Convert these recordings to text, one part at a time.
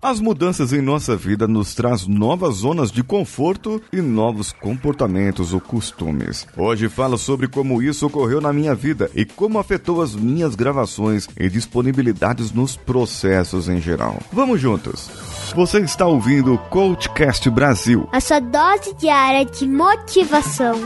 As mudanças em nossa vida nos traz novas zonas de conforto e novos comportamentos ou costumes. Hoje falo sobre como isso ocorreu na minha vida e como afetou as minhas gravações e disponibilidades nos processos em geral. Vamos juntos. Você está ouvindo o Coachcast Brasil. A sua dose diária de motivação.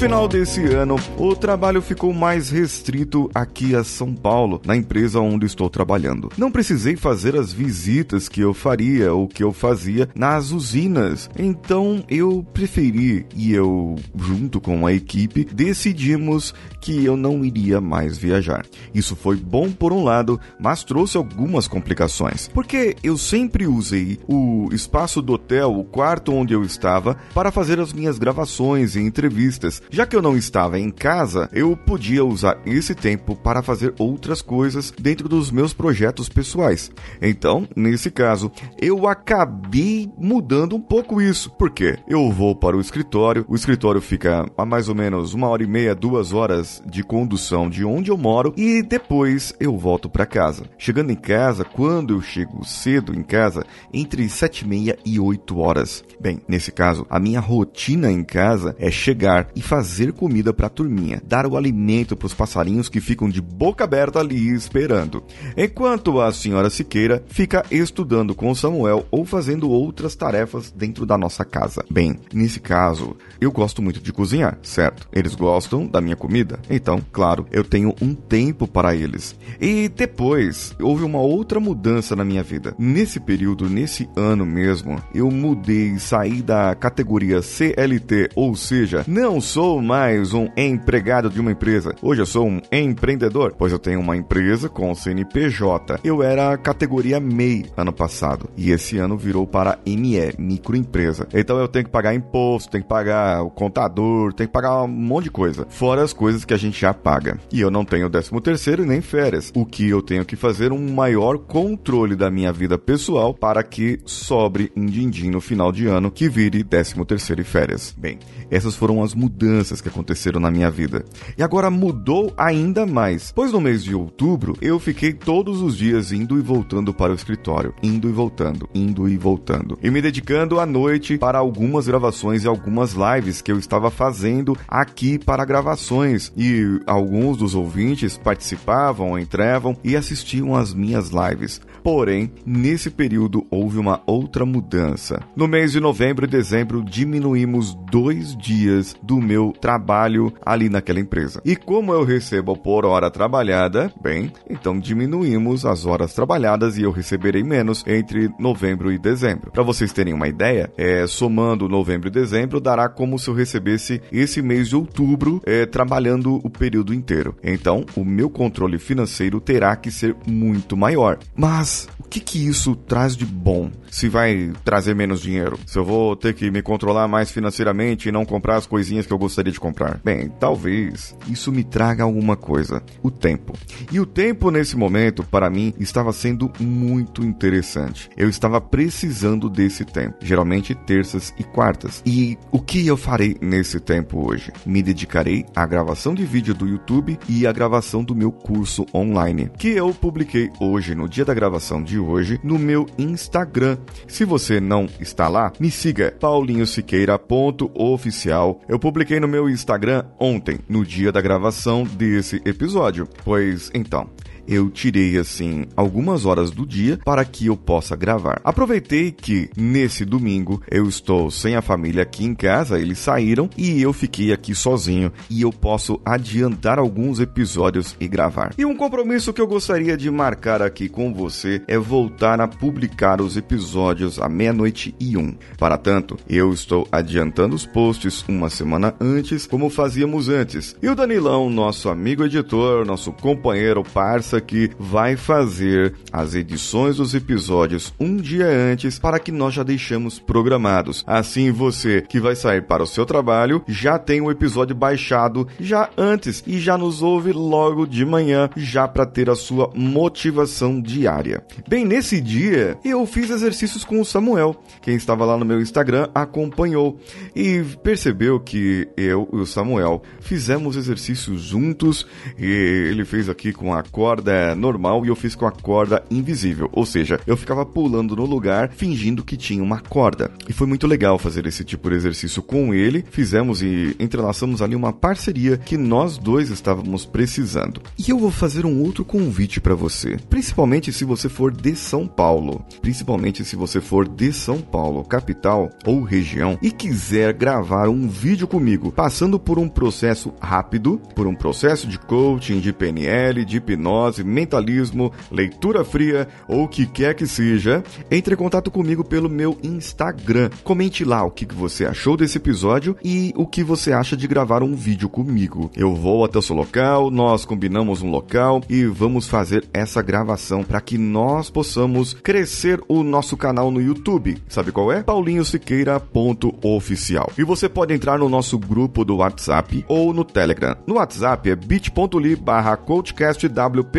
Final desse ano, o trabalho ficou mais restrito aqui a São Paulo, na empresa onde estou trabalhando. Não precisei fazer as visitas que eu faria ou que eu fazia nas usinas. Então eu preferi e eu, junto com a equipe, decidimos que eu não iria mais viajar. Isso foi bom por um lado, mas trouxe algumas complicações. Porque eu sempre usei o espaço do hotel, o quarto onde eu estava, para fazer as minhas gravações e entrevistas já que eu não estava em casa, eu podia usar esse tempo para fazer outras coisas dentro dos meus projetos pessoais. Então, nesse caso, eu acabei mudando um pouco isso. Porque eu vou para o escritório, o escritório fica a mais ou menos uma hora e meia, duas horas de condução de onde eu moro e depois eu volto para casa. Chegando em casa, quando eu chego cedo em casa, entre sete e meia e oito horas. Bem, nesse caso, a minha rotina em casa é chegar e fazer comida para a turminha, dar o alimento para os passarinhos que ficam de boca aberta ali esperando. Enquanto a senhora Siqueira fica estudando com Samuel ou fazendo outras tarefas dentro da nossa casa. Bem, nesse caso, eu gosto muito de cozinhar, certo? Eles gostam da minha comida, então, claro, eu tenho um tempo para eles. E depois, houve uma outra mudança na minha vida. Nesse período, nesse ano mesmo, eu mudei, saí da categoria CLT, ou seja, não sou sou mais um empregado de uma empresa. Hoje eu sou um empreendedor, pois eu tenho uma empresa com CNPJ. Eu era categoria MEI ano passado e esse ano virou para ME, microempresa. Então eu tenho que pagar imposto, tenho que pagar o contador, tenho que pagar um monte de coisa, fora as coisas que a gente já paga. E eu não tenho 13 terceiro nem férias. O que eu tenho que fazer um maior controle da minha vida pessoal para que sobre um din-din no final de ano que vire 13 terceiro e férias. Bem, essas foram as mudanças mudanças que aconteceram na minha vida. E agora mudou ainda mais, pois no mês de outubro eu fiquei todos os dias indo e voltando para o escritório, indo e voltando, indo e voltando, e me dedicando à noite para algumas gravações e algumas lives que eu estava fazendo aqui para gravações. E alguns dos ouvintes participavam, entravam e assistiam às minhas lives. Porém, nesse período houve uma outra mudança. No mês de novembro e dezembro diminuímos dois dias do meu trabalho ali naquela empresa. E como eu recebo por hora trabalhada, bem, então diminuímos as horas trabalhadas e eu receberei menos entre novembro e dezembro. Para vocês terem uma ideia, é, somando novembro e dezembro, dará como se eu recebesse esse mês de outubro é, trabalhando o período inteiro. Então, o meu controle financeiro terá que ser muito maior. Mas o que, que isso traz de bom? Se vai trazer menos dinheiro? Se eu vou ter que me controlar mais financeiramente e não comprar as coisinhas que eu gostaria de comprar? Bem, talvez isso me traga alguma coisa: o tempo. E o tempo nesse momento, para mim, estava sendo muito interessante. Eu estava precisando desse tempo, geralmente terças e quartas. E o que eu farei nesse tempo hoje? Me dedicarei à gravação de vídeo do YouTube e à gravação do meu curso online, que eu publiquei hoje, no dia da gravação gravação de hoje no meu Instagram. Se você não está lá, me siga paulinhosiqueira.oficial. Eu publiquei no meu Instagram ontem, no dia da gravação desse episódio. Pois então, eu tirei assim algumas horas do dia para que eu possa gravar. Aproveitei que nesse domingo eu estou sem a família aqui em casa, eles saíram e eu fiquei aqui sozinho e eu posso adiantar alguns episódios e gravar. E um compromisso que eu gostaria de marcar aqui com você é voltar a publicar os episódios à meia-noite e um. Para tanto, eu estou adiantando os posts uma semana antes, como fazíamos antes. E o Danilão, nosso amigo editor, nosso companheiro, aqui vai fazer as edições dos episódios um dia antes para que nós já deixamos programados. Assim você que vai sair para o seu trabalho já tem o episódio baixado já antes e já nos ouve logo de manhã já para ter a sua motivação diária. Bem, nesse dia eu fiz exercícios com o Samuel. Quem estava lá no meu Instagram acompanhou e percebeu que eu e o Samuel fizemos exercícios juntos e ele fez aqui com a corda normal e eu fiz com a corda invisível, ou seja, eu ficava pulando no lugar fingindo que tinha uma corda. E foi muito legal fazer esse tipo de exercício com ele. Fizemos e entrelaçamos ali uma parceria que nós dois estávamos precisando. E eu vou fazer um outro convite para você, principalmente se você for de São Paulo, principalmente se você for de São Paulo, capital ou região e quiser gravar um vídeo comigo, passando por um processo rápido, por um processo de coaching, de PNL, de hipnose, mentalismo, leitura fria ou o que quer que seja, entre em contato comigo pelo meu Instagram. Comente lá o que você achou desse episódio e o que você acha de gravar um vídeo comigo. Eu vou até o seu local, nós combinamos um local e vamos fazer essa gravação para que nós possamos crescer o nosso canal no YouTube. Sabe qual é? paulinhosiqueira.oficial. E você pode entrar no nosso grupo do WhatsApp ou no Telegram. No WhatsApp é bit.ly barra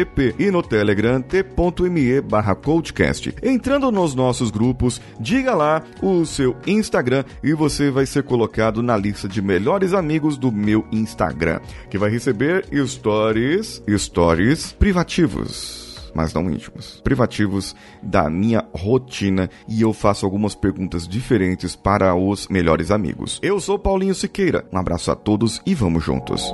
coachcastwpp e no Telegram t.me barra coachcast. Entrando nos nossos grupos, diga lá o seu Instagram e você vai ser colocado na lista de melhores amigos do meu Instagram, que vai receber stories, stories privativos mas não íntimos, privativos da minha rotina e eu faço algumas perguntas diferentes para os melhores amigos. Eu sou Paulinho Siqueira, um abraço a todos e vamos juntos.